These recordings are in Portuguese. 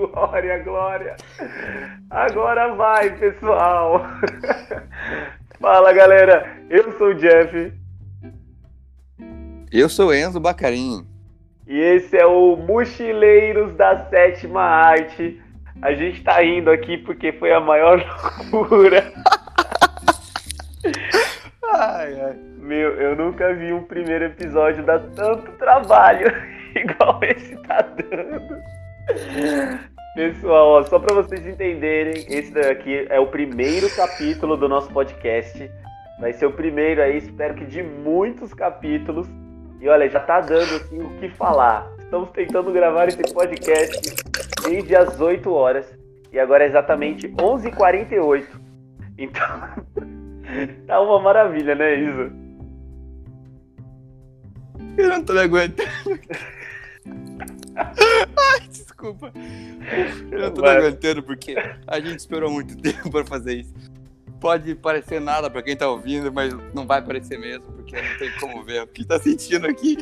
Glória, glória. Agora vai, pessoal. Fala, galera. Eu sou o Jeff. Eu sou Enzo Bacarim. E esse é o Mochileiros da Sétima Arte. A gente tá indo aqui porque foi a maior loucura. ai, ai. Meu, eu nunca vi um primeiro episódio dar tanto trabalho igual esse tá dando. Pessoal, ó, só para vocês entenderem, esse daqui é o primeiro capítulo do nosso podcast. Vai ser o primeiro aí, espero que de muitos capítulos. E olha, já tá dando assim o que falar. Estamos tentando gravar esse podcast desde as 8 horas e agora é exatamente 11h48. Então, tá uma maravilha, né, Isa? Eu não tô me aguentando. Desculpa. Eu tô me aguentando porque a gente esperou muito tempo pra fazer isso. Pode parecer nada pra quem tá ouvindo, mas não vai parecer mesmo, porque não tem como ver o que tá sentindo aqui.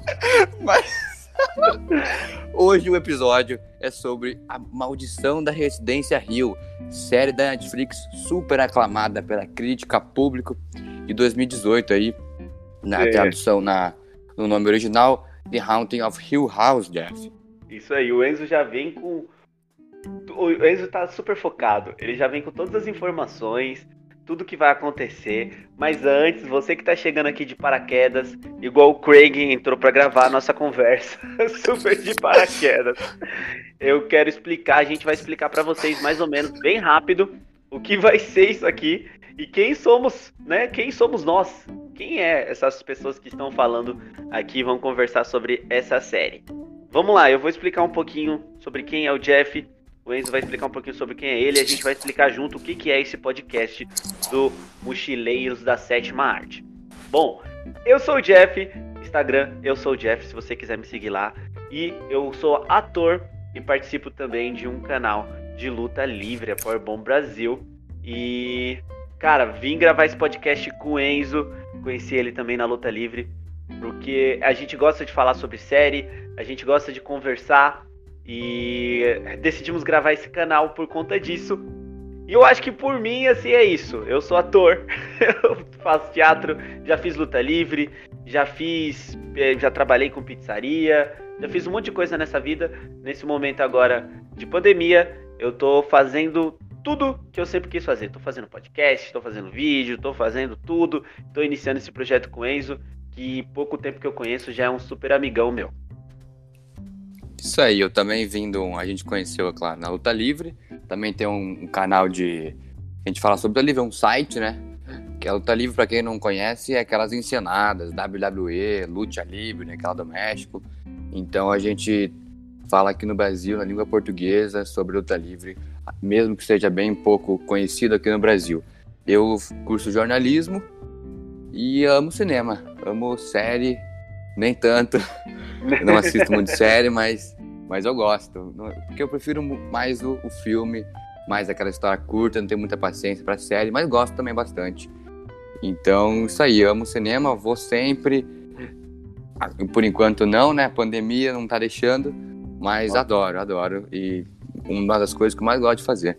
Mas. Hoje o episódio é sobre a maldição da Residência Rio, série da Netflix super aclamada pela crítica público de 2018 aí, na é. tradução na, no nome original, The Haunting of Hill House, Jeff. Isso aí, o Enzo já vem com. O Enzo tá super focado. Ele já vem com todas as informações, tudo que vai acontecer. Mas antes, você que tá chegando aqui de paraquedas, igual o Craig entrou para gravar a nossa conversa, super de paraquedas. Eu quero explicar, a gente vai explicar para vocês mais ou menos bem rápido o que vai ser isso aqui e quem somos, né? Quem somos nós? Quem é essas pessoas que estão falando aqui vão conversar sobre essa série? Vamos lá, eu vou explicar um pouquinho sobre quem é o Jeff, o Enzo vai explicar um pouquinho sobre quem é ele a gente vai explicar junto o que, que é esse podcast do Mochileiros da Sétima Arte. Bom, eu sou o Jeff, Instagram, eu sou o Jeff, se você quiser me seguir lá. E eu sou ator e participo também de um canal de luta livre, a Powerbomb Brasil. E, cara, vim gravar esse podcast com o Enzo, conheci ele também na luta livre, porque a gente gosta de falar sobre série, a gente gosta de conversar e decidimos gravar esse canal por conta disso. E eu acho que por mim, assim, é isso. Eu sou ator, eu faço teatro, já fiz luta livre, já fiz. Eh, já trabalhei com pizzaria, já fiz um monte de coisa nessa vida. Nesse momento agora de pandemia, eu tô fazendo tudo que eu sempre quis fazer. Tô fazendo podcast, tô fazendo vídeo, tô fazendo tudo. Tô iniciando esse projeto com o Enzo, que pouco tempo que eu conheço já é um super amigão meu. Isso aí, eu também vindo, a gente conheceu, é claro, na Luta Livre, também tem um, canal de, a gente fala sobre Luta Livre, é um site, né, que a Luta Livre, para quem não conhece, é aquelas encenadas, WWE, Luta Livre, né, aquela do México, então a gente fala aqui no Brasil, na língua portuguesa, sobre Luta Livre, mesmo que seja bem pouco conhecido aqui no Brasil. Eu curso jornalismo e amo cinema, amo série, nem tanto. Eu não assisto muito série, mas, mas eu gosto. Porque eu prefiro mais o, o filme, mais aquela história curta, não tenho muita paciência para série, mas gosto também bastante. Então, isso aí, amo cinema, vou sempre. Ah, por enquanto não, né? A pandemia não tá deixando, mas adoro, adoro. E uma das coisas que eu mais gosto de fazer.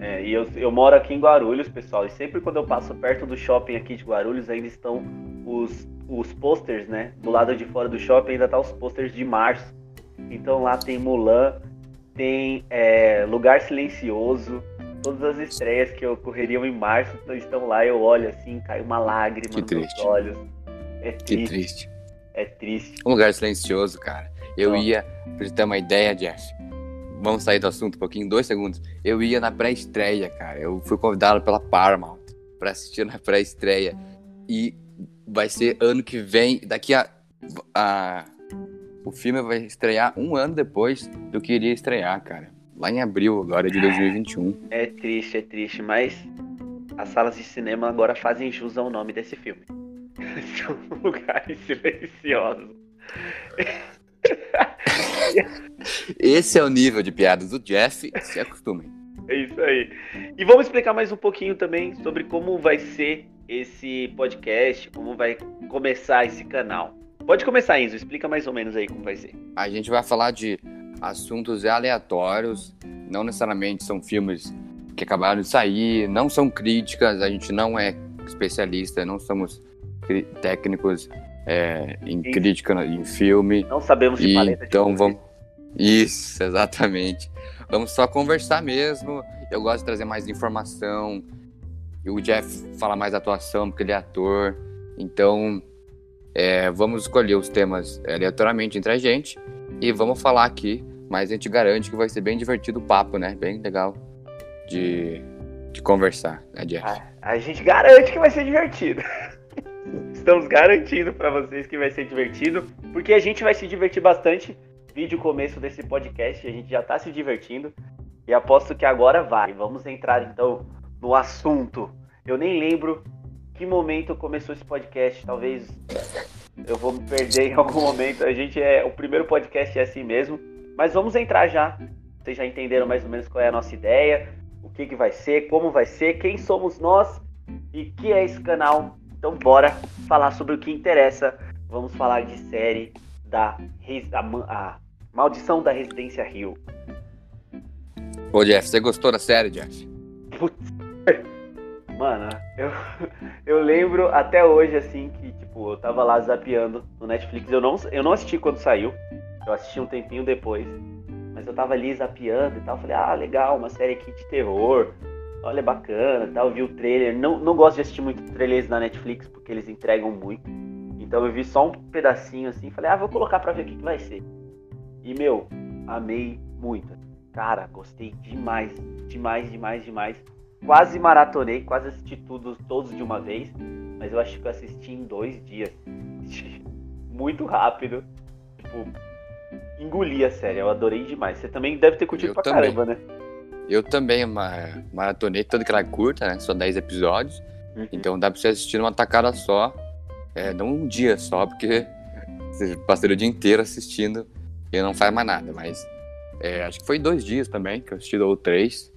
É, e eu, eu moro aqui em Guarulhos, pessoal, e sempre quando eu passo perto do shopping aqui de Guarulhos, ainda estão os, os posters, né? Do lado de fora do shopping ainda tá os posters de março. Então lá tem Mulan, tem é, Lugar Silencioso, todas as estreias que ocorreriam em março estão lá. Eu olho assim, cai uma lágrima que nos triste. olhos. É triste. Que triste. É triste. Um lugar silencioso, cara. Eu ia, pra você ter uma ideia, Jeff, vamos sair do assunto um pouquinho, dois segundos. Eu ia na pré-estreia, cara. Eu fui convidado pela Paramount para assistir na pré-estreia. E vai ser ano que vem, daqui a, a. O filme vai estrear um ano depois do que iria estrear, cara. Lá em abril agora de 2021. É triste, é triste, mas as salas de cinema agora fazem jus ao nome desse filme. São lugares silenciosos. Esse é o nível de piadas do Jeff, se acostumem. É isso aí. E vamos explicar mais um pouquinho também sobre como vai ser esse podcast, como vai começar esse canal. Pode começar, Enzo, explica mais ou menos aí como vai ser. A gente vai falar de assuntos aleatórios, não necessariamente são filmes que acabaram de sair, não são críticas, a gente não é especialista, não somos técnicos é, em Isso. crítica em filme. Não sabemos de e, paleta Então vamos. Isso, exatamente. Vamos só conversar mesmo. Eu gosto de trazer mais informação. E o Jeff fala mais atuação, porque ele é ator. Então, é, vamos escolher os temas aleatoriamente entre a gente e vamos falar aqui. Mas a gente garante que vai ser bem divertido o papo, né? Bem legal de, de conversar, né, Jeff? A, a gente garante que vai ser divertido. Estamos garantindo para vocês que vai ser divertido, porque a gente vai se divertir bastante. Vídeo começo desse podcast, a gente já tá se divertindo. E aposto que agora vai. Vamos entrar então no assunto. Eu nem lembro que momento começou esse podcast. Talvez eu vou me perder em algum momento. A gente é. O primeiro podcast é assim mesmo. Mas vamos entrar já. Vocês já entenderam mais ou menos qual é a nossa ideia, o que, que vai ser, como vai ser, quem somos nós e que é esse canal. Então bora falar sobre o que interessa. Vamos falar de série da, da a Maldição da Residência Rio. Ô Jeff, você gostou da série, Jeff? Putz. Mano, eu, eu lembro até hoje, assim, que, tipo, eu tava lá zapeando no Netflix. Eu não, eu não assisti quando saiu. Eu assisti um tempinho depois. Mas eu tava ali zapeando e tal. Falei, ah, legal, uma série aqui de terror. Olha, bacana e tal. Vi o trailer. Não, não gosto de assistir muito trailers na Netflix, porque eles entregam muito. Então eu vi só um pedacinho assim. Falei, ah, vou colocar pra ver o que, que vai ser. E, meu, amei muito. Cara, gostei demais. Demais, demais, demais. Quase maratonei, quase assisti tudo, todos de uma vez. Mas eu acho que eu assisti em dois dias. Muito rápido. Tipo, engoli a série. Eu adorei demais. Você também deve ter curtido eu pra também. caramba, né? Eu também maratonei, tanto que ela é curta, né? Só 10 episódios. Uhum. Então dá pra você assistir numa tacada só. É, não um dia só, porque você passou o dia inteiro assistindo e não faz mais nada. Mas é, acho que foi dois dias também que eu assisti, ou três.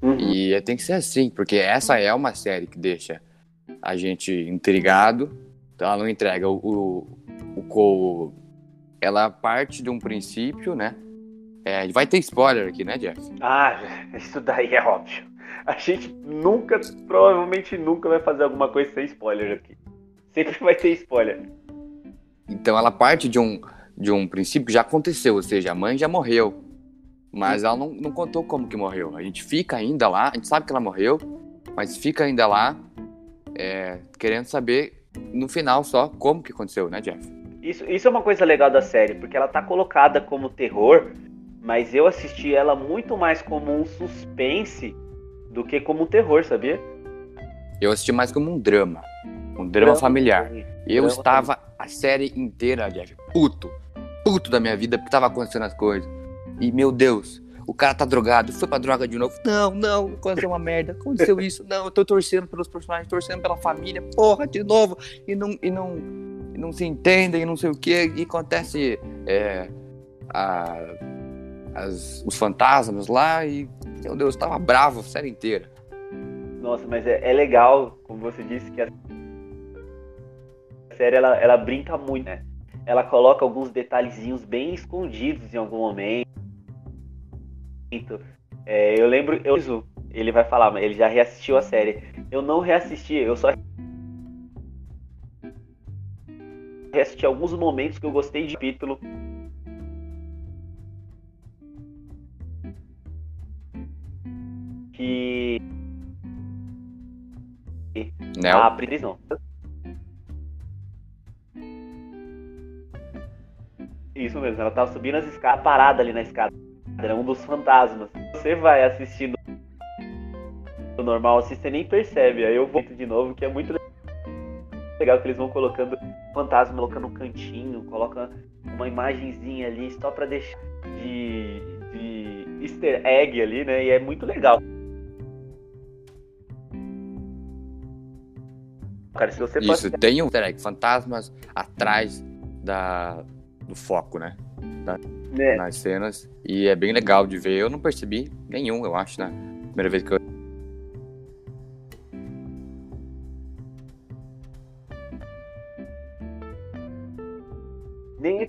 Uhum. E tem que ser assim, porque essa é uma série que deixa a gente intrigado. Então ela não entrega o, o, o, ela parte de um princípio, né? É, vai ter spoiler aqui, né, Jeff? Ah, isso daí é óbvio. A gente nunca, provavelmente nunca vai fazer alguma coisa sem spoiler aqui. Sempre vai ter spoiler. Então ela parte de um, de um princípio que já aconteceu, ou seja, a mãe já morreu. Mas ela não, não contou como que morreu. A gente fica ainda lá, a gente sabe que ela morreu, mas fica ainda lá é, querendo saber no final só como que aconteceu, né, Jeff? Isso, isso é uma coisa legal da série, porque ela tá colocada como terror, mas eu assisti ela muito mais como um suspense do que como um terror, sabia? Eu assisti mais como um drama. Um drama, drama familiar. Eu drama estava a série inteira, Jeff, puto. Puto da minha vida, porque tava acontecendo as coisas. E, meu Deus, o cara tá drogado, foi pra droga de novo. Não, não, aconteceu uma merda, aconteceu isso. Não, eu tô torcendo pelos personagens, torcendo pela família, porra, de novo. E não, e não, e não se entendem, não sei o que. E acontece é, a, as, os fantasmas lá e, meu Deus, eu tava bravo a série inteira. Nossa, mas é, é legal, como você disse, que a série ela, ela brinca muito, né? Ela coloca alguns detalhezinhos bem escondidos em algum momento. É, eu lembro, eu, ele vai falar, mas ele já reassistiu a série. Eu não reassisti, eu só reassisti alguns momentos que eu gostei de capítulo que. Não. A prisão. Isso mesmo, ela tava subindo as escadas, parada ali na escada. Era um dos fantasmas. Você vai assistindo normal assim, você nem percebe. Aí eu vou de novo, que é muito legal que eles vão colocando fantasma, colocando um cantinho, coloca uma imagenzinha ali só pra deixar de, de easter egg ali, né? E é muito legal. Cara, se você Isso, pode... tem um easter egg, fantasmas atrás da, do foco, né? É. Nas cenas. E é bem legal de ver. Eu não percebi nenhum, eu acho, né? Primeira vez que eu. Nem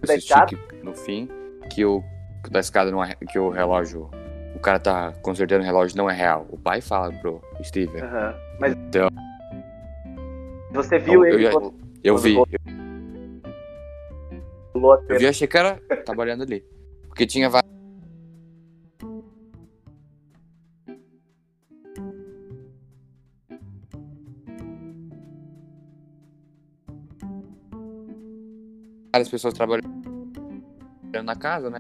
no fim, que o da escada não é, que o relógio. O cara tá consertando o relógio não é real. O pai fala pro Steven. Aham. Mas Então- você viu Eu- eu ele já- quando Eu vi. vo- pulou a Eu cena? vi, achei que era trabalhando ali. Porque tinha várias pessoas trabalhando na casa, né?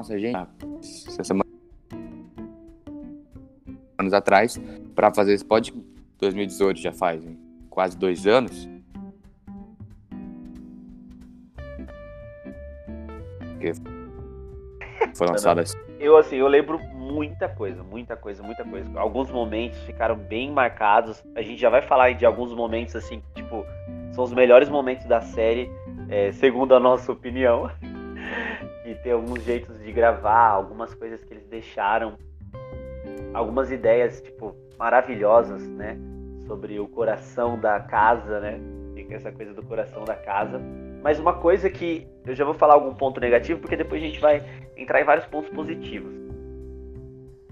Nossa, gente. Essa semana anos atrás para fazer esse pod 2018 já faz hein? quase dois anos que foi lançado assim. Eu, assim, eu lembro muita coisa, muita coisa, muita coisa. Alguns momentos ficaram bem marcados. A gente já vai falar de alguns momentos, assim, que, tipo, são os melhores momentos da série, é, segundo a nossa opinião. Tem alguns jeitos de gravar, algumas coisas que eles deixaram, algumas ideias, tipo, maravilhosas, né? Sobre o coração da casa, né? Fica essa coisa do coração da casa. Mas uma coisa que eu já vou falar algum ponto negativo, porque depois a gente vai entrar em vários pontos positivos.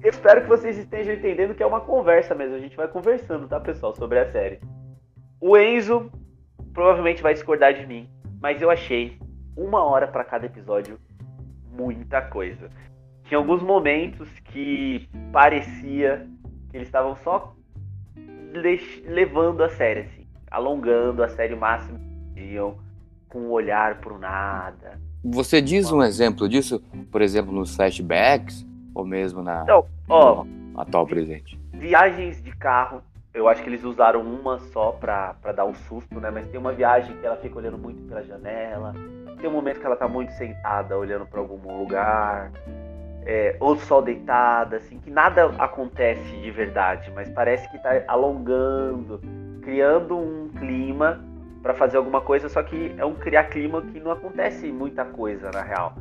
Eu espero que vocês estejam entendendo que é uma conversa mesmo. A gente vai conversando, tá, pessoal, sobre a série. O Enzo provavelmente vai discordar de mim, mas eu achei uma hora para cada episódio muita coisa. Tinha alguns momentos que parecia que eles estavam só le- levando a série, assim, alongando a série o máximo que podiam, com um olhar pro nada. Você diz um exemplo disso, por exemplo, nos flashbacks ou mesmo na Então, ó, atual presente? viagens de carro, eu acho que eles usaram uma só pra, pra dar um susto, né? Mas tem uma viagem que ela fica olhando muito pela janela. Tem um momento que ela tá muito sentada, olhando pra algum lugar. É, ou só deitada, assim, que nada acontece de verdade, mas parece que tá alongando, criando um clima pra fazer alguma coisa, só que é um criar clima que não acontece muita coisa na real.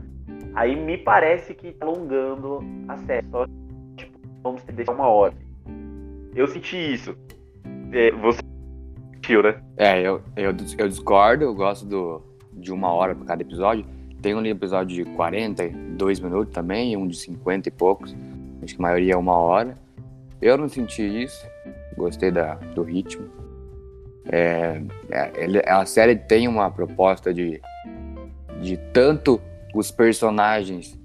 Aí me parece que tá alongando a série. Só, tipo, vamos deixar uma hora. Eu senti isso. É, você sentiu, né? É, eu, eu, eu discordo, eu gosto do, de uma hora por cada episódio. Tem um episódio de 42 minutos também, e um de 50 e poucos. Acho que a maioria é uma hora. Eu não senti isso, gostei da, do ritmo. É, é, ele- a série tem uma proposta de, de tanto os personagens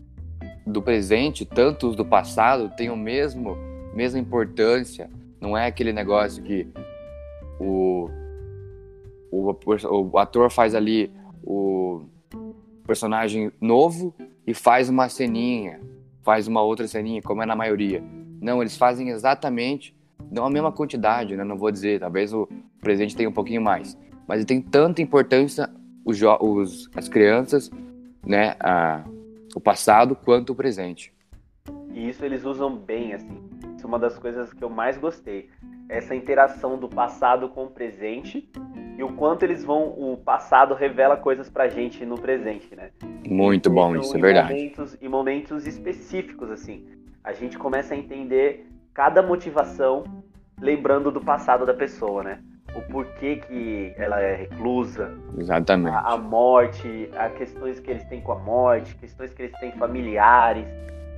do presente, tanto os do passado, têm o mesmo mesma importância. Não é aquele negócio que o, o, o ator faz ali o personagem novo e faz uma ceninha, faz uma outra ceninha, como é na maioria. Não, eles fazem exatamente, não a mesma quantidade, né? Não vou dizer, talvez o presente tenha um pouquinho mais, mas ele tem tanta importância os, os as crianças, né? A, o passado quanto o presente. E isso eles usam bem, assim. Isso é uma das coisas que eu mais gostei. Essa interação do passado com o presente e o quanto eles vão. O passado revela coisas pra gente no presente, né? Muito bom Então, isso, é verdade. Momentos, em momentos específicos, assim. A gente começa a entender cada motivação lembrando do passado da pessoa, né? O porquê que ela é reclusa, Exatamente. a, a morte, as questões que eles têm com a morte, questões que eles têm familiares.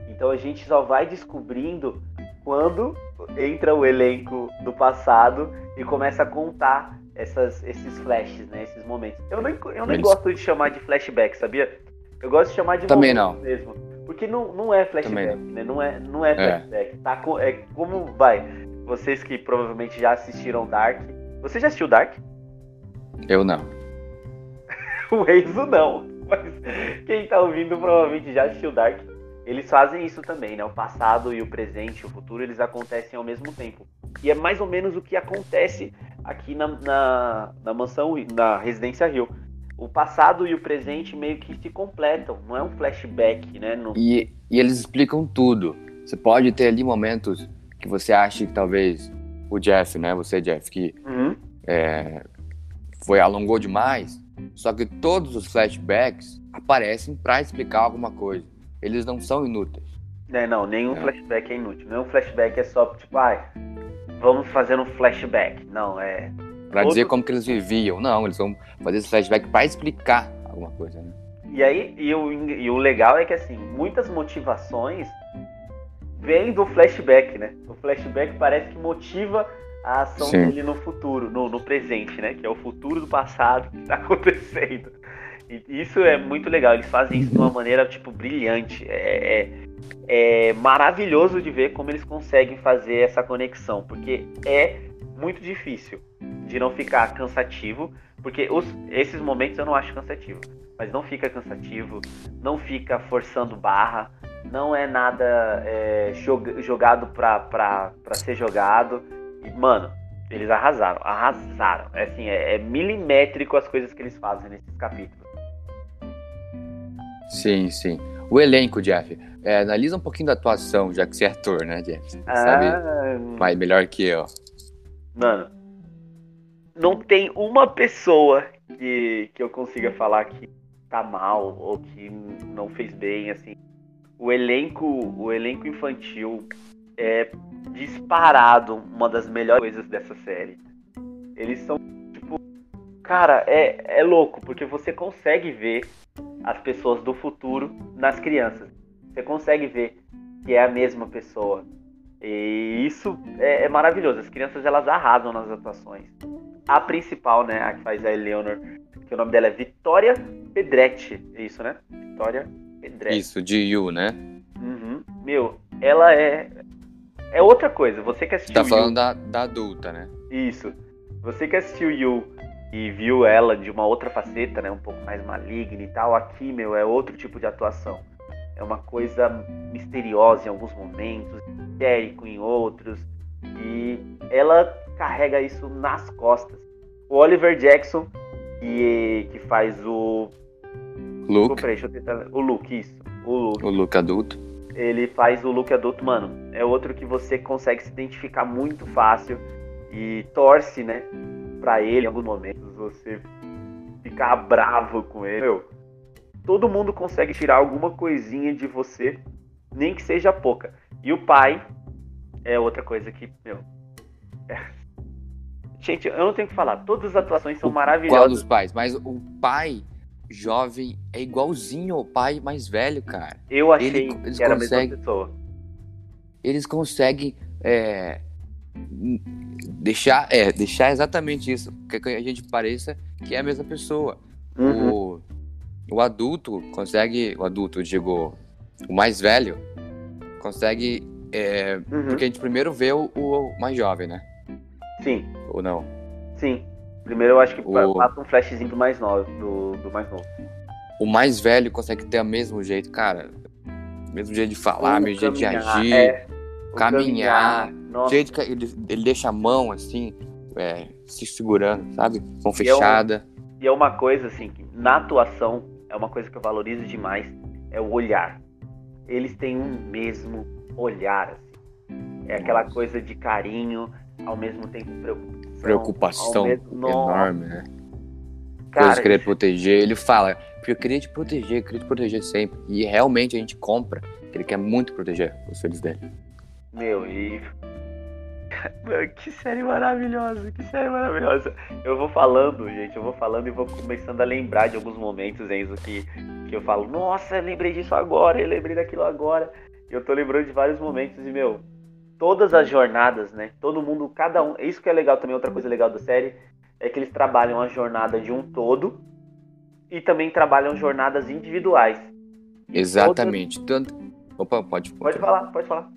Então a gente só vai descobrindo quando entra o elenco do passado e começa a contar essas, esses flashes, né? Esses momentos. Eu nem, eu nem gosto de chamar de flashback, sabia? Eu gosto de chamar de Também momentos mesmo. Porque não, não é flashback, Também né? Não é, não é É. flashback. Tá co- é como vai. Vocês que provavelmente já assistiram Dark. Você já assistiu Dark? Eu não. O Enzo não. Mas quem tá ouvindo provavelmente já assistiu Dark. Eles fazem isso também, né? O passado e o presente, o futuro, eles acontecem ao mesmo tempo. E é mais ou menos o que acontece aqui na, na, na mansão, na Residência Rio. O passado e o presente meio que se completam, não é um flashback, né? No- E, e eles explicam tudo. Você pode ter ali momentos que você acha que talvez o Jeff, né? Você, Jeff, que Uhum. é, foi alongou demais. Só que todos os flashbacks aparecem para explicar alguma coisa. Eles não são inúteis. É, não, nenhum É. flashback é inútil. Nenhum flashback é só, tipo, ai, vamos fazer um flashback. Não, é. Pra Todo- dizer como que eles viviam. Não, eles vão fazer esse flashback pra explicar alguma coisa, né? E aí, e o, e o legal é que, assim, muitas motivações vêm do flashback, né? O flashback parece que motiva a ação Sim. dele no futuro, no, no presente, né? Que é o futuro do passado que tá acontecendo. Isso é muito legal, eles fazem isso de uma maneira, tipo, brilhante. É, é, é maravilhoso de ver como eles conseguem fazer essa conexão, porque é muito difícil de não ficar cansativo, porque os- esses momentos eu não acho cansativo, mas não fica cansativo, não fica forçando barra, não é nada é, jog- jogado pra, pra, pra ser jogado. E, mano, eles arrasaram, arrasaram. É, assim, é, é milimétrico as coisas que eles fazem nesses capítulos. Sim, sim. O elenco, Jeff. é, analisa um pouquinho da atuação, já que você é ator, né, Jeff? Você sabe Ah, mais melhor que eu. Mano, não tem uma pessoa que, que eu consiga falar que tá mal ou que não fez bem, assim. O elenco, o elenco infantil é disparado uma das melhores coisas dessa série. Eles são, tipo, cara, é, é louco, porque você consegue ver as pessoas do futuro nas crianças. Você consegue ver que é a mesma pessoa. E isso é, é maravilhoso. As crianças elas arrasam nas atuações. A principal, né, a que faz a Eleanor, que o nome dela é Vitória Pedretti. É isso, né? Vitória Pedretti. Isso, de You, né? Uhum. Meu, ela é. É outra coisa. Você que assistiu Tá falando da, da adulta, né? Isso. Você que assistiu You e viu ela de uma outra faceta, né? Um pouco mais maligna e tal, aqui, meu, é outro tipo de atuação. É uma coisa misteriosa em alguns momentos, histérico em outros. E ela carrega isso nas costas. O Oliver Jackson, que, que faz o. Luke, peraí, deixa eu tentar. O Luke, isso. O Luke o Luke adulto. ele faz o look adulto, mano. É outro que você consegue se identificar muito fácil e torce, né, pra ele em alguns momentos. Você ficar bravo com ele. Meu, todo mundo consegue tirar alguma coisinha de você, nem que seja pouca. E o pai é outra coisa que, meu. é- Gente, eu não tenho o que falar. Todas as atuações são Qual maravilhosas. dos pais? Mas o pai jovem é igualzinho ao pai mais velho, cara. Eu achei Ele- eles que era a conseguem- mesma pessoa. Eles conseguem é, deixar, é, deixar exatamente isso. Que a gente pareça que é a mesma pessoa. Uhum. O, o adulto consegue. O adulto, digo, o mais velho, consegue. é, Uhum. porque a gente primeiro vê o, o mais jovem, né? Sim. Ou não? Sim. Primeiro eu acho que O- passa um flashzinho do mais novo, do, do mais novo. O mais velho consegue ter o mesmo jeito, cara. Mesmo jeito de falar, mesmo jeito de agir. é. Caminhar, Nossa, jeito que ele, ele deixa a mão assim, é, se segurando, sabe? Mão E é um- fechada. e é uma coisa assim, que na atuação é uma coisa que eu valorizo demais, é o olhar. Eles têm um mesmo olhar, assim. É aquela coisa de carinho, ao mesmo tempo preocupação. Preocupação mesmo... Enorme, né? cara, Coisa querer proteger. Ele fala, "Porque eu queria te proteger, eu queria te proteger sempre. E realmente a gente compra. que Ele quer muito proteger os filhos dele. Meu, e. Meu, que série maravilhosa, que série maravilhosa. Eu vou falando, gente, eu vou falando e vou começando a lembrar de alguns momentos, Enzo, que, que eu falo, nossa, eu lembrei disso agora, eu lembrei daquilo agora. Eu tô lembrando de vários momentos e, meu, todas as jornadas, né? Todo mundo, cada um. Isso que é legal também, outra coisa legal da série, é que eles trabalham a jornada de um todo e também trabalham jornadas individuais. Exatamente. Tanto. Opa, pode. Pode falar, pode falar.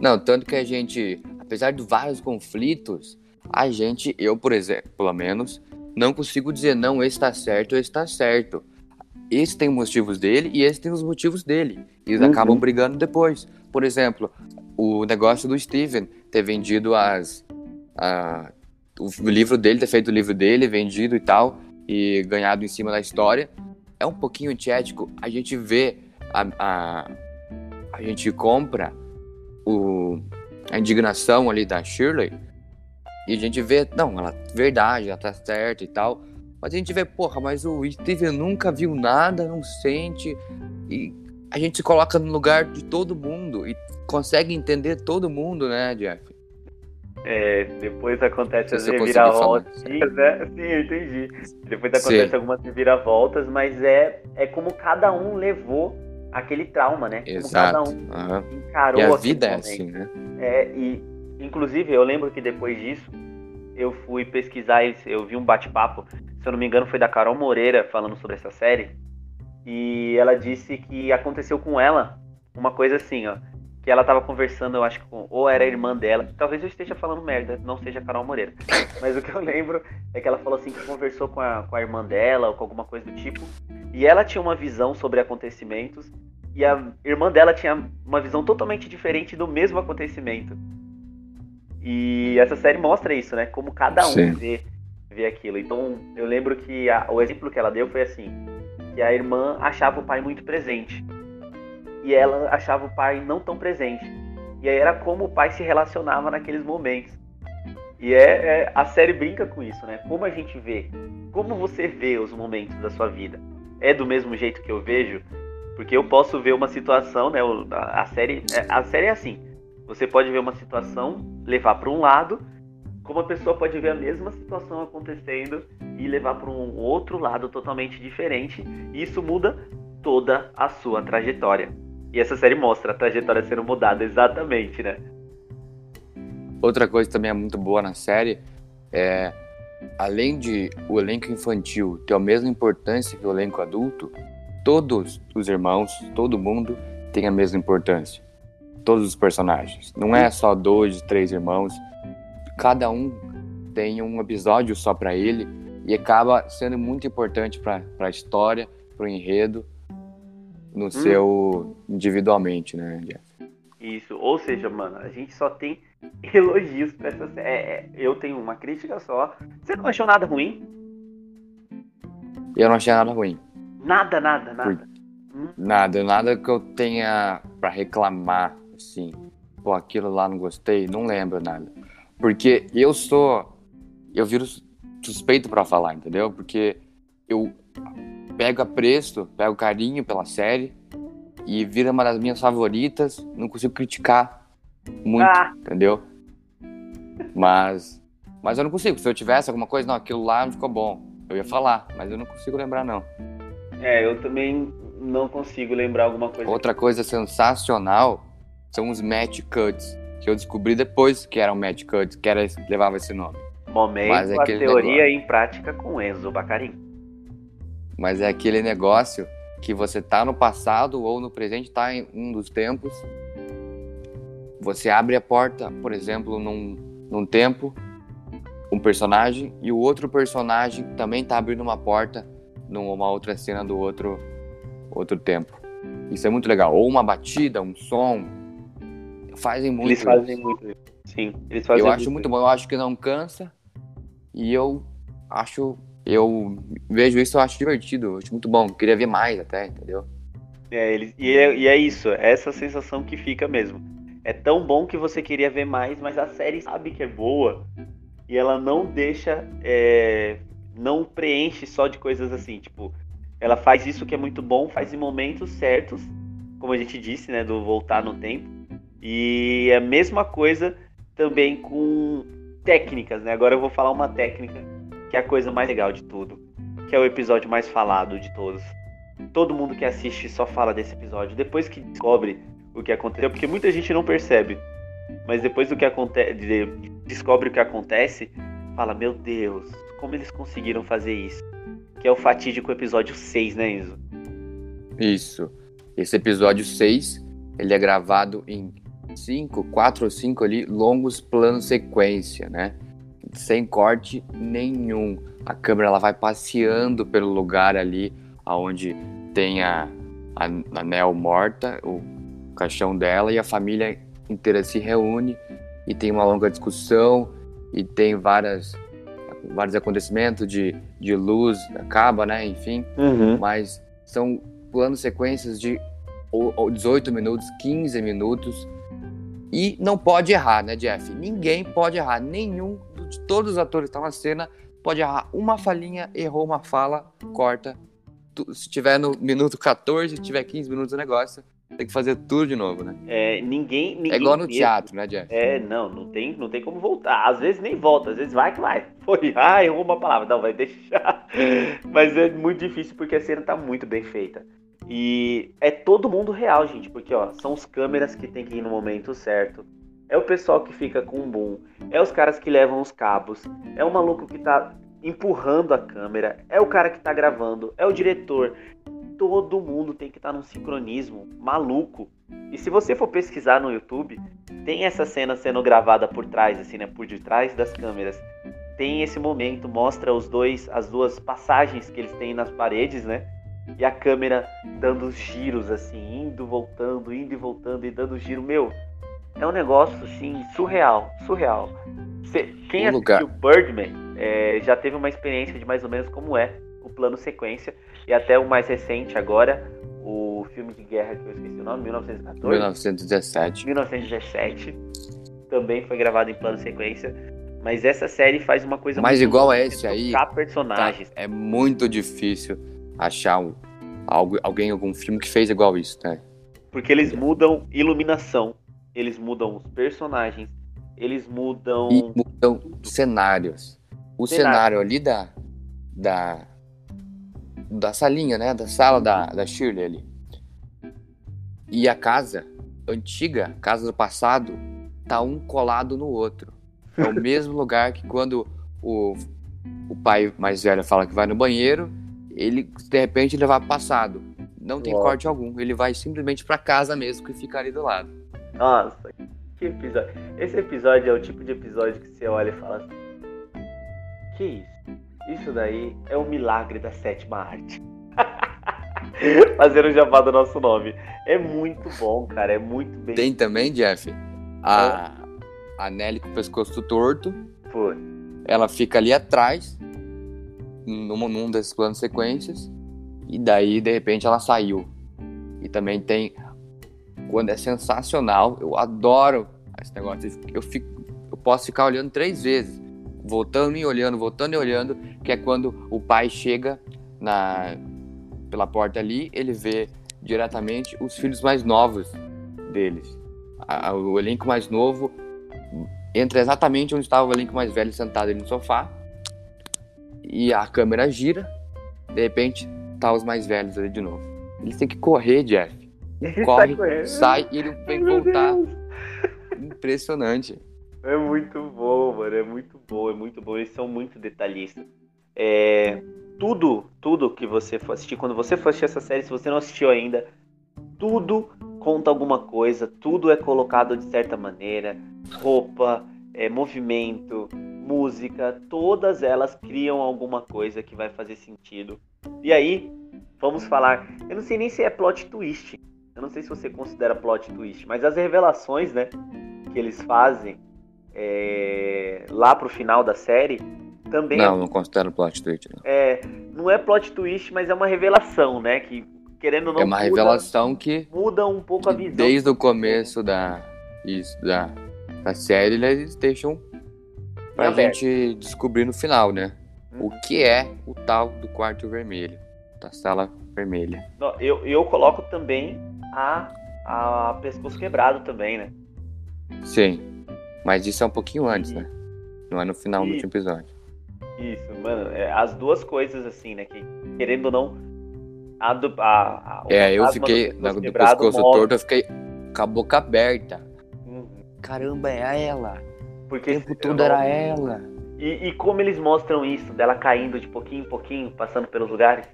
Não, tanto que a gente, apesar de vários conflitos, a gente, eu, por exemplo, pelo menos, não consigo dizer não, esse tá certo, esse tá certo. Esse tem os motivos dele e esse tem os motivos dele. E eles Uhum. acabam brigando depois. Por exemplo, o negócio do Steven ter vendido as. a- o livro dele, ter feito o livro dele, vendido e tal, e ganhado em cima da história, é um pouquinho antiético. A gente vê, a, a, a gente compra o, a indignação ali da Shirley e a gente vê, não, ela, verdade, ela tá certa e tal. Mas a gente vê, porra, mas o Steven nunca viu nada, não sente. E a gente se coloca no lugar de todo mundo e consegue entender todo mundo, né, Jeff? É, depois acontece as reviravoltas, né? Sim, eu entendi. Depois acontece Sim. algumas reviravoltas, mas é, é como cada um levou aquele trauma, né? Exato. Como cada um uhum. encarou e a vida é assim, né? É, e inclusive eu lembro que depois disso eu fui pesquisar, eu vi um bate-papo, se eu não me engano foi da Carol Moreira falando sobre essa série, e ela disse que aconteceu com ela uma coisa assim, ó, que ela tava conversando, eu acho que com, ou era a irmã dela, talvez eu esteja falando merda, não seja a Carol Moreira, mas o que eu lembro é que ela falou assim que conversou com a, com a irmã dela ou com alguma coisa do tipo, e ela tinha uma visão sobre acontecimentos e a irmã dela tinha uma visão totalmente diferente do mesmo acontecimento. E essa série mostra isso, né? Como cada um vê, vê aquilo. Então, eu lembro que a, o exemplo que ela deu foi assim: que a irmã achava o pai muito presente e ela achava o pai não tão presente. E aí era como o pai se relacionava naqueles momentos. E é, é, a série brinca com isso, né? Como a gente vê, como você vê os momentos da sua vida. É do mesmo jeito que eu vejo, porque eu posso ver uma situação, né? A série, é, a série é assim. Você pode ver uma situação, levar para um lado, como a pessoa pode ver a mesma situação acontecendo e levar para um outro lado totalmente diferente. E isso muda toda a sua trajetória. E essa série mostra a trajetória sendo mudada exatamente, né? Outra coisa também é muito boa na série é, além de o elenco infantil ter a mesma importância que o elenco adulto, todos os irmãos, todo mundo tem a mesma importância. Todos os personagens. Não é só dois, três irmãos. Cada um tem um episódio só para ele e acaba sendo muito importante para a história, para o enredo, no hum. seu individualmente, né, Jeff? Isso. Ou seja, mano, a gente só tem elogios pra essa série. É, é, eu tenho uma crítica só. Você não achou nada ruim? Eu não achei nada ruim. Nada, nada, nada. Hum? Nada, nada que eu tenha para reclamar, assim. Pô, aquilo lá não gostei, não lembro nada. Porque eu sou. Eu viro suspeito para falar, entendeu? Porque eu pego apreço, pego carinho pela série e vira uma das minhas favoritas. Não consigo criticar muito, ah. entendeu? Mas. Mas eu não consigo. Se eu tivesse alguma coisa, não, aquilo lá não ficou bom. Eu ia falar, mas eu não consigo lembrar, não. É, eu também não consigo lembrar alguma coisa. Outra coisa sensacional são os match cuts, que eu descobri depois que eram match cuts, que era, levava esse nome. Momento, Mas é a teoria negócio. em prática com Enzo Bacarim. Mas é aquele negócio que você tá no passado ou no presente, tá em um dos tempos. Você abre a porta, por exemplo, num, num tempo, um personagem, e o outro personagem também tá abrindo uma porta numa outra cena do outro, outro tempo. Isso é muito legal. Ou uma batida, um som. Fazem muito. Eles fazem isso. muito. Sim, eles fazem Eu acho muito bom. Eu acho que não cansa. E eu acho. Eu vejo isso, eu acho divertido. Acho muito bom. Queria ver mais até, entendeu? É, ele, e, é, e é isso. É essa sensação que fica mesmo. É tão bom que você queria ver mais, mas a série sabe que é boa. E ela não deixa é, não preenche só de coisas assim, tipo, ela faz isso que é muito bom, faz em momentos certos, como a gente disse, né, do voltar no tempo. E é a mesma coisa também com técnicas, né? Agora eu vou falar uma técnica que é a coisa mais legal de tudo, que é o episódio mais falado de todos. Todo mundo que assiste só fala desse episódio. Depois que descobre o que aconteceu, porque muita gente não percebe, mas depois do que acontece, descobre o que acontece, fala: Meu Deus, como eles conseguiram fazer isso. Que é o fatídico episódio 6, né, Enzo? Isso. Esse episódio 6, ele é gravado em 5, 4 ou 5 ali, longos planos sequência, né? Sem corte nenhum. A câmera ela vai passeando pelo lugar ali onde tem a, a, a Nel morta, o caixão dela, e a família inteira se reúne e tem uma longa discussão e tem várias vários acontecimentos de, de luz, acaba, né? Enfim. Uhum. Mas são planos sequências de 18 minutos, 15 minutos. E não pode errar, né, Jeff? Ninguém pode errar. Nenhum de todos os atores que estão na cena pode errar uma falinha, errou uma fala, corta se tiver no minuto 14, se tiver 15 minutos o negócio, tem que fazer tudo de novo, né? É, ninguém, ninguém É igual no mesmo- teatro, né, Jeff? É, não, não tem, não tem como voltar. Às vezes nem volta, às vezes vai que vai. Foi, ah, errou uma palavra. Não, vai deixar. Mas é muito difícil porque a cena tá muito bem feita. E é todo mundo real, gente, porque ó, são os câmeras que tem que ir no momento certo. É o pessoal que fica com o boom. É os caras que levam os cabos. É o maluco que tá empurrando a câmera. É o cara que tá gravando. É o diretor. Todo mundo tem que estar num sincronismo maluco. E se você for pesquisar no YouTube, tem essa cena sendo gravada por trás, assim, né? Por detrás das câmeras. Tem esse momento, mostra os dois, as duas passagens que eles têm nas paredes, né? E a câmera dando os giros, assim, indo, voltando, indo e voltando e dando giro. Meu, é um negócio, assim, surreal, surreal. Cê- quem Um assistiu Birdman é, já teve uma experiência de mais ou menos como é o plano sequência. E até o mais recente agora, o filme de guerra que eu esqueci o nome, 1914. 1917. 1917 também foi gravado em plano sequência. Mas essa série faz uma coisa Mas muito igual a esse aí, tocar Tá, personagens. é muito difícil achar um, algo, alguém, algum filme que fez igual isso, né? Porque eles mudam iluminação, eles mudam os personagens, eles mudam. E mudam cenários. O Cenário. cenário ali da, da, da salinha, né? Da sala da, da Shirley ali. E a casa antiga, casa do passado, tá um colado no outro. É o mesmo lugar que quando o, o pai mais velho fala que vai no banheiro, ele, de repente, ele vai pro passado. Não tem Uau. corte algum. Ele vai simplesmente pra casa mesmo, que fica ali do lado. Nossa, que episódio. Esse episódio é o tipo de episódio que você olha e fala assim: Que isso? Isso daí é o milagre da sétima arte. Fazendo o jabá do nosso nome. É muito bom, cara. É muito bem. Tem também, Jeff, a, a Nelly com o pescoço torto. Pô, Ela fica ali atrás, num, num desses planos sequências. E daí, de repente, ela saiu. E também tem. Quando é sensacional, eu adoro esse negócio. Eu, fico, eu posso ficar olhando três vezes. Voltando e olhando, voltando e olhando. Que é quando o pai chega na, pela porta ali, ele vê diretamente os filhos mais novos deles. A- o elenco mais novo entra exatamente onde estava o elenco mais velho sentado ali no sofá. E a câmera gira. De repente, tá os mais velhos ali de novo. Eles têm que correr, Jeff. Ele Corre, sai sai e ele vem Meu voltar. Deus. Impressionante. É muito bom, mano. É muito bom, é muito bom. Eles são muito detalhistas. É, tudo, tudo que você for assistir, quando você for assistir essa série, se você não assistiu ainda, tudo conta alguma coisa, tudo é colocado de certa maneira. Roupa, é, movimento, música, todas elas criam alguma coisa que vai fazer sentido. E aí, vamos falar. Eu não sei nem se é plot twist. Eu não sei se você considera plot twist, mas as revelações, né, que eles fazem é, lá pro final da série também Não, não considero plot twist. Não. é, não é plot twist, mas é uma revelação, né? Que querendo ou não É uma muda, revelação que, muda um pouco a visão. desde o começo da, isso, da, da série eles deixam pra aberto. gente descobrir no final, né? Uhum. O que é o tal do quarto vermelho, da sala vermelha. Eu, eu coloco também a, a pescoço quebrado também, né? Sim, mas isso é um pouquinho antes, né? Não é no final do último episódio. Isso, mano. é, as duas coisas assim, né? Que querendo ou não. A do, a, a, o É, eu fiquei, do na, do pescoço torto, eu fiquei com a boca aberta. Uhum. Caramba, é ela. O Porque tempo todo era ela. E, e como eles mostram isso, dela caindo de pouquinho em pouquinho, passando pelos lugares.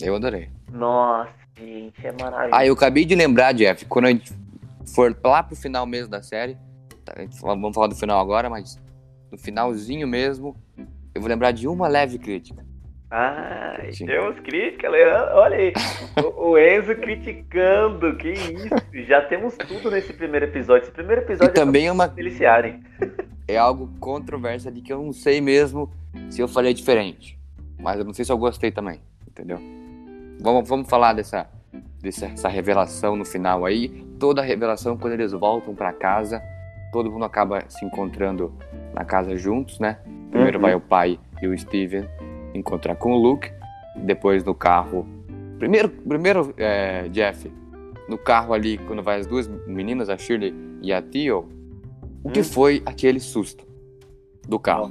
Eu adorei. Nossa, gente, é maravilhoso. Ah, eu acabei de lembrar, Jeff, quando a gente for lá pro final mesmo da série, tá, vamos falar do final agora, mas no finalzinho mesmo, eu vou lembrar de uma leve crítica. Ai, Sim. temos crítica, Leandro. Olha aí. O, o Enzo criticando, que isso. Já temos tudo nesse primeiro episódio. Esse primeiro E episódio também é, é uma, deliciarem. é algo controverso ali que eu não sei mesmo se eu falei diferente. Mas eu não sei se eu gostei também, entendeu? Vamos, vamos falar dessa, dessa essa revelação no final aí. Toda a revelação quando eles voltam pra casa, todo mundo acaba se encontrando na casa juntos, né? Primeiro Uhum. vai o pai e o Steven encontrar com o Luke. depois no carro. Primeiro, primeiro é, Jeff, no carro ali, quando vai as duas meninas, a Shirley e a Theo, o que Hum. foi aquele susto do carro?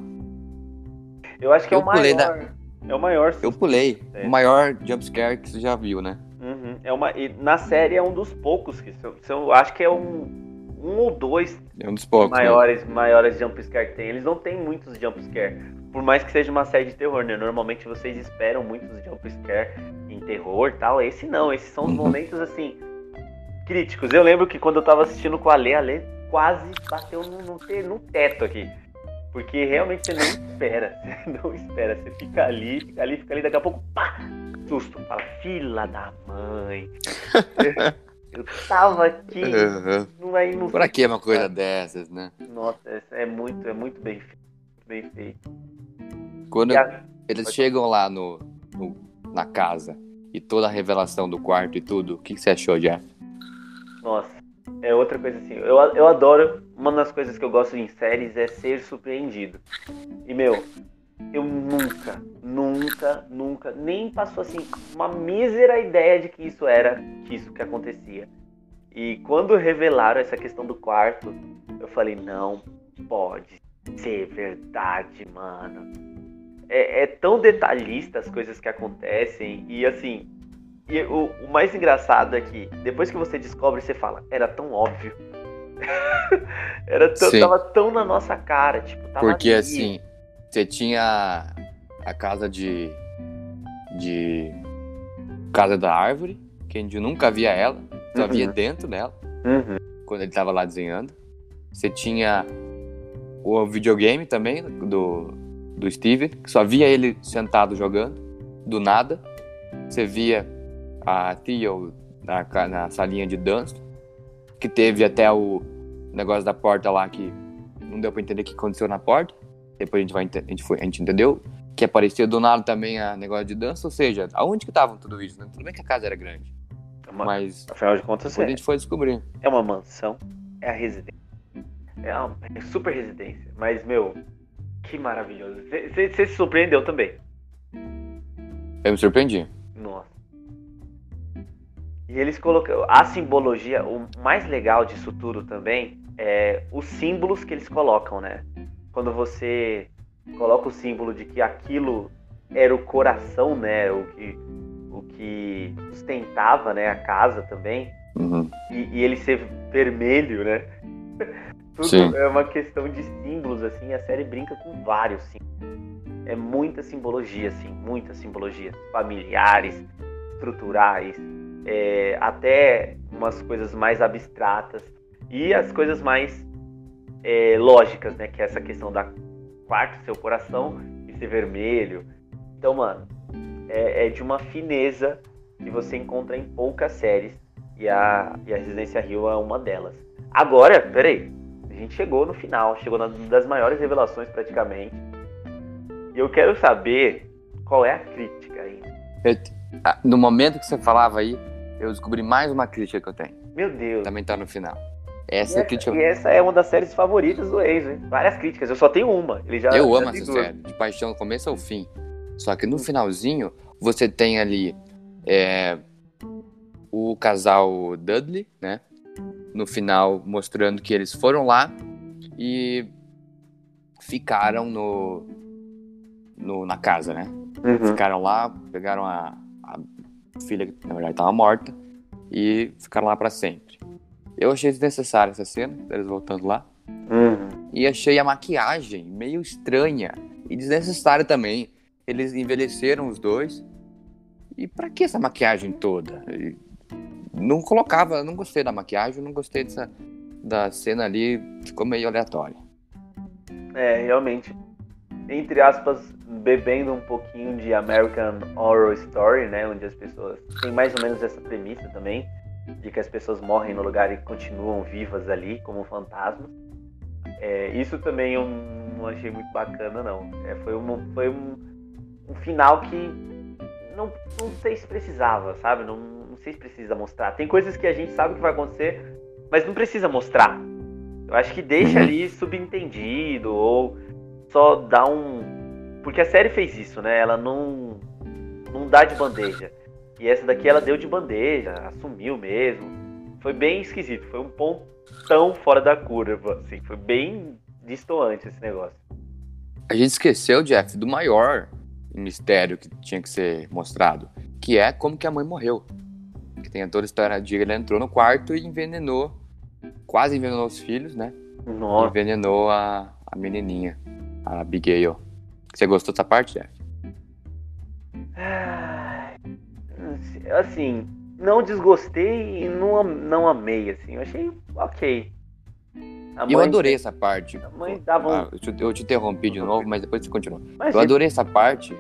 Eu acho que é Eu o pulei maior. da- É o maior. Eu pulei. É. O maior jumpscare que você já viu, né? Uhum. É uma, e na série é um dos poucos que se eu, se eu acho que é um, um ou dois É um dos poucos. né? maiores, maiores jumpscare que tem. Eles não têm muitos jumpscare. Por mais que seja uma série de terror, né? Normalmente vocês esperam muitos jumpscare em terror e tal. Esse não, esses são os Uhum. momentos assim. Críticos. Eu lembro que quando eu tava assistindo com a Lê, a Lê quase bateu no, no, no teto aqui. Porque realmente você não espera. Você não espera. Você fica ali, fica ali, fica ali, daqui a pouco, pá! Susto. Fala, fila da mãe. eu tava aqui. Uhum. Não é, não Pra que uma coisa dessas, né? nossa, essa é muito, é muito bem feito. Bem feito. Quando a- eles chegam lá no, no- na casa e toda a revelação do quarto e tudo, o que, que você achou, Jeff? Nossa, é outra coisa assim. Eu, eu adoro. Uma das coisas que eu gosto em séries é ser surpreendido. E meu, eu nunca, nunca, nunca, nem passou assim uma mísera ideia de que isso era, que isso que acontecia. E quando revelaram essa questão do quarto, eu falei, não pode ser verdade, mano. É, é tão detalhista as coisas que acontecem e assim. E o, o mais engraçado é que depois que você descobre, você fala, era tão óbvio. era tão, Sim. tava tão na nossa cara, tipo, tava Porque ali. assim, você tinha a casa de. de. Casa da árvore, que a gente nunca via ela, só Uhum. via dentro dela, Uhum. quando ele tava lá desenhando. Você tinha o videogame também do, do Steve, que só via ele sentado jogando, do nada. Você via a Theo na, na salinha de dança, que teve até o negócio da porta lá que não deu pra entender o que aconteceu na porta. Depois a gente, vai, a gente, foi, a gente entendeu. Que aparecia do nada também a negócio de dança, ou seja, aonde que estavam tudo isso? Né? Tudo bem que a casa era grande, É uma- mas Afinal de contas, a é, gente foi descobrir. é uma mansão, é a residência. É uma é super residência. Mas, meu, que maravilhoso. Você se surpreendeu também. Eu me surpreendi. Nossa. E eles colocam. A simbologia, o mais legal disso tudo também é os símbolos que eles colocam, né? Quando você coloca o símbolo de que aquilo era o coração, né? O que, o que sustentava né? a casa também. Uhum. E, e ele ser vermelho, né? Tudo Sim. é uma questão de símbolos, assim. A série brinca com vários símbolos. É muita simbologia, assim. Muita simbologia. Familiares, estruturais, é, até umas coisas mais abstratas. E as coisas mais é, lógicas, né? Que é essa questão da quarto, seu coração e ser vermelho. Então, mano, é, é de uma fineza que você encontra em poucas séries. E a, e a Residência Rio é uma delas. Agora, peraí. A gente chegou no final, chegou na das maiores revelações praticamente. E eu quero saber qual é a crítica. Eu- ah, no momento que você falava aí, eu descobri mais uma crítica que eu tenho. Meu Deus. Também tá no final. E Essa essa, crítica. e essa é uma das séries favoritas do Enzo, hein? Várias críticas. Eu só tenho uma. Ele já, Eu já amo essa série, de paixão do começo ao fim. Só que no finalzinho, você tem ali é, o casal Dudley, né? No final, mostrando que eles foram lá e ficaram no, no na casa, né? Uhum. Ficaram lá, pegaram a filha, que na verdade estava morta, e ficaram lá pra sempre. Eu achei desnecessária essa cena, eles voltando lá. Uhum. E achei a maquiagem meio estranha e desnecessária também. Eles envelheceram os dois. E pra que essa maquiagem toda? E não colocava, não gostei da maquiagem, não gostei dessa da cena ali, ficou meio aleatória. É, realmente. Entre aspas, bebendo um pouquinho de American Horror Story, né? Onde as pessoas. Tem mais ou menos essa premissa também. De que as pessoas morrem no lugar e continuam vivas ali, como fantasmas. É, isso também eu não achei muito bacana, não. É, foi um, foi um, um final que não, não sei se precisava, sabe? Não, não sei se precisa mostrar. Tem coisas que a gente sabe que vai acontecer, mas não precisa mostrar. Eu acho que deixa Uhum. ali subentendido ou só dá um. Porque a série fez isso, né? Ela não. não dá de bandeja. E essa daqui ela deu de bandeja, assumiu mesmo. Foi bem esquisito, foi um pontão fora da curva, assim, foi bem distoante esse negócio. A gente esqueceu, Jeff, do maior mistério que tinha que ser mostrado, que é como que a mãe morreu. Que tem toda a história de ele entrou no quarto e envenenou, quase envenenou os filhos, né? Nossa. Envenenou a, a menininha, a Abigail. Você gostou dessa parte, Jeff? Assim, não desgostei e não, não amei, assim. Eu achei ok. A eu adorei essa parte. A mãe dava um... ah, eu, te, eu te interrompi de novo, mas depois você continua. Mas eu adorei essa parte,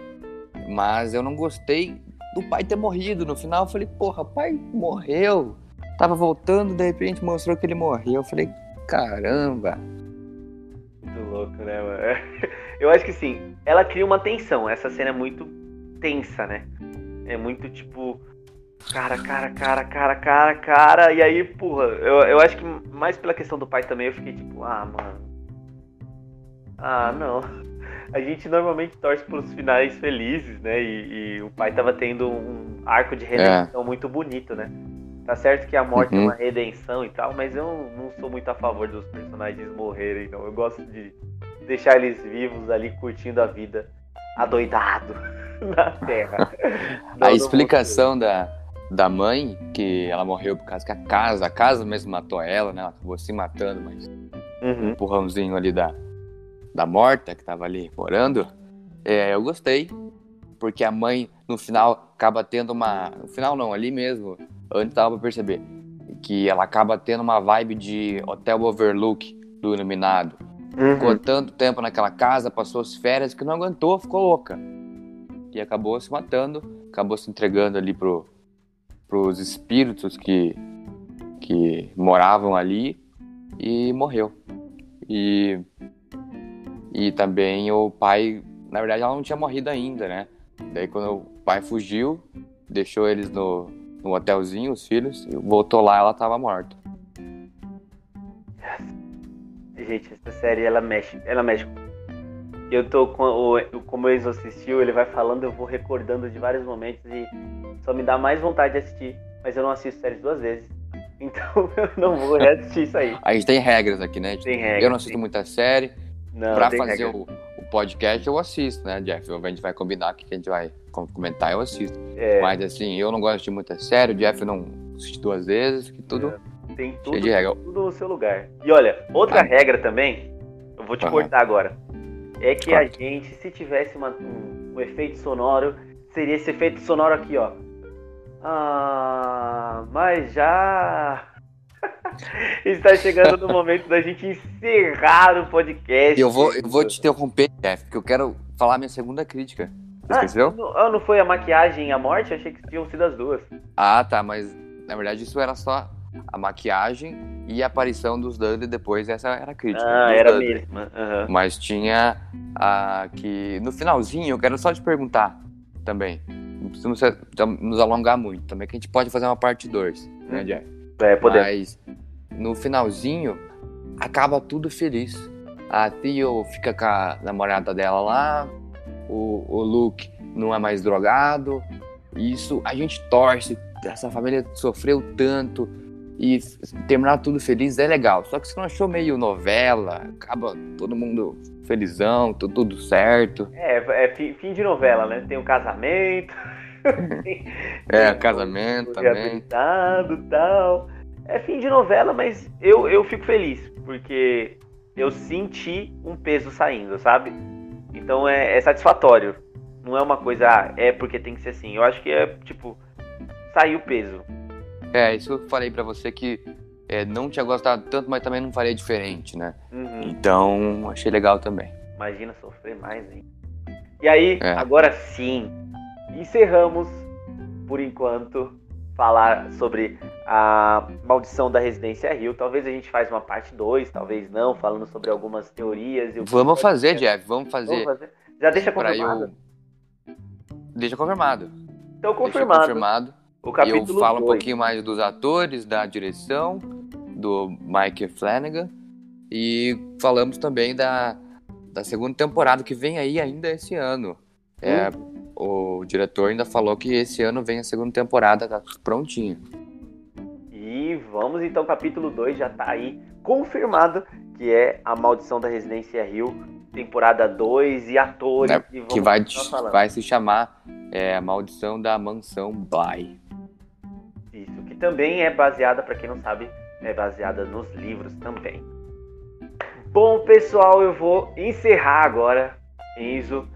mas eu não gostei do pai ter morrido. No final eu falei, porra, pai morreu. Tava voltando, de repente mostrou que ele morreu. Eu falei, caramba. Eu acho que sim. Ela cria uma tensão. Essa cena é muito tensa, né? É muito tipo. Cara, cara, cara, cara, cara, cara. E aí, porra, eu, eu acho que mais pela questão do pai também, eu fiquei tipo, ah, mano. Ah, não. A gente normalmente torce pelos finais felizes, né? E, e o pai tava tendo um arco de redenção é. muito bonito, né? Tá certo que a morte uhum. é uma redenção e tal, mas eu não sou muito a favor dos personagens morrerem, não. Eu gosto de deixar eles vivos ali curtindo a vida adoidado na Terra. a explicação da, da mãe, que ela morreu por causa que a casa, a casa mesmo matou ela, né? Ela acabou se matando, mas uhum. um empurrãozinho ali da, da morta que tava ali morando. É, eu gostei, porque a mãe, no final, acaba tendo uma. No final não, ali mesmo, antes dava pra perceber. Que ela acaba tendo uma vibe de Hotel Overlook do Iluminado Uhum. Ficou tanto tempo naquela casa, passou as férias que não aguentou, ficou louca. E acabou se matando, acabou se entregando ali pro, pros espíritos que, que moravam ali e morreu. E, e também o pai, na verdade ela não tinha morrido ainda, né? Daí quando o pai fugiu, deixou eles no, no hotelzinho, os filhos, voltou lá ela estava morta. Gente, essa série ela mexe, ela mexe. Eu tô com o como Enzo assistiu, ele vai falando, eu vou recordando de vários momentos e só me dá mais vontade de assistir, mas eu não assisto séries duas vezes. Então eu não vou reassistir isso aí. A gente tem regras aqui, né? Tem regras. Eu não assisto sim. muita série. Não, pra fazer o, o, podcast eu assisto, né, Jeff? A gente vai combinar que a gente vai comentar, eu assisto. É. Mas assim, eu não gosto de muita série, o Jeff não assiste duas vezes, que tudo. É. Tem tudo, tudo no seu lugar. E olha, outra ah. regra também, eu vou te cortar agora, é que Corta. a gente, se tivesse uma, um, um, efeito sonoro, seria esse efeito sonoro aqui, ó. Ah, mas já. Está chegando no momento da gente encerrar o podcast. Eu vou, eu vou te interromper, Jeff, porque eu quero falar minha segunda crítica. Você ah, esqueceu? Não, ah, não foi a maquiagem e a morte? Eu achei que tinham sido as duas. Ah, tá, mas na verdade isso era só a maquiagem e a aparição dos Dudley depois, essa era a crítica. Ah, era Dudley. mesmo. Uhum. Mas tinha a que. No finalzinho, eu quero só te perguntar também. Não precisamos nos alongar muito também, que a gente pode fazer uma parte 2, né, hum. É, podemos. Mas no finalzinho, acaba tudo feliz. A Theo fica com a namorada dela lá, o, o Luke não é mais drogado. Isso a gente torce. Essa família sofreu tanto e terminar tudo feliz é legal. Só que você não achou meio novela, acaba todo mundo felizão, tudo, tudo certo. É, é fim de novela, né? Tem o um casamento. é, o casamento também. tal. É fim de novela, mas eu, eu fico feliz, porque eu senti um peso saindo, sabe? Então é, é satisfatório. Não é uma coisa, ah, é porque tem que ser assim. Eu acho que é, tipo, saiu o peso. É, isso eu falei para você que é, não tinha gostado tanto, mas também não faria diferente, né? Uhum. Então, achei legal também. Imagina sofrer mais, hein? E aí, é. agora sim, encerramos, por enquanto, falar sobre a maldição da Residência Rio. Talvez a gente faça uma parte 2, talvez não, falando sobre algumas teorias. vamos fazer, Jeff, vamos fazer. vamos fazer. Já deixa confirmado. Eu... Deixa confirmado. Então, confirmado. Deixa confirmado. Eu falo dois. um pouquinho mais dos atores, da direção, do Mike Flanagan. E falamos também da, da segunda temporada que vem aí ainda esse ano. É, hum. o diretor ainda falou que esse ano vem a segunda temporada, tá prontinho. E vamos então, capítulo 2 já tá aí confirmado que é A Maldição da Residência Rio, temporada 2 e atores. É, que vai, vai se chamar é, A Maldição da Mansão Bly. Também é baseada, para quem não sabe, é baseada nos livros também. Bom, pessoal, eu vou encerrar agora, Enzo.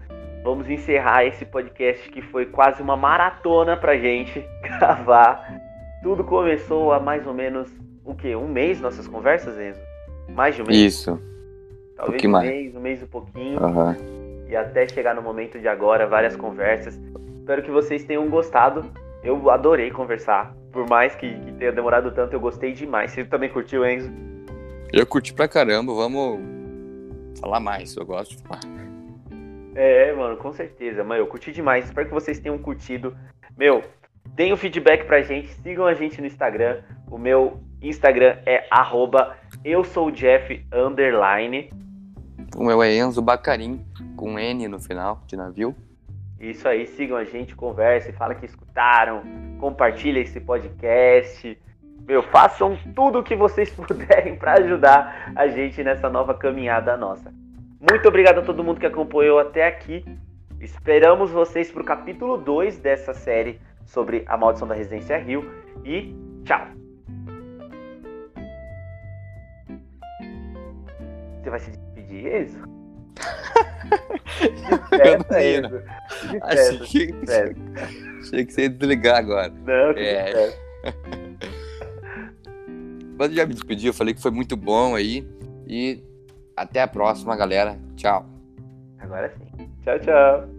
Vamos encerrar esse podcast que foi quase uma maratona pra gente gravar. Tudo começou há mais ou menos o quê? Um mês nossas conversas, Enzo? Mais de um mês? Isso. Talvez um, um mês, um mês e um pouquinho. Uhum. E até chegar no momento de agora, várias conversas. Espero que vocês tenham gostado. Eu adorei conversar. Por mais que, que tenha demorado tanto, eu gostei demais. Você também curtiu, Enzo? Eu curti pra caramba. Vamos falar mais. Eu gosto de falar. É, mano, com certeza. Mano, eu curti demais. Espero que vocês tenham curtido. Meu, deem o feedback pra gente. Sigam a gente no Instagram. O meu Instagram é arroba eu sou Jeff underline. O meu é Enzo Bacarim, com N no final, de navio. Isso aí, sigam a gente, conversem, falem que escutaram, compartilhem esse podcast. Meu, façam tudo o que vocês puderem para ajudar a gente nessa nova caminhada nossa. Muito obrigado a todo mundo que acompanhou até aqui. Esperamos vocês para o capítulo 2 dessa série sobre a maldição da Residência Rio. E tchau! Você vai se despedir, Enzo? Despeça, Enzo. Achei que, achei que você ia desligar agora. Não, que é. Mas eu já me despedi, eu falei que foi muito bom aí. E até a próxima, galera. Tchau. Agora sim. Tchau, tchau.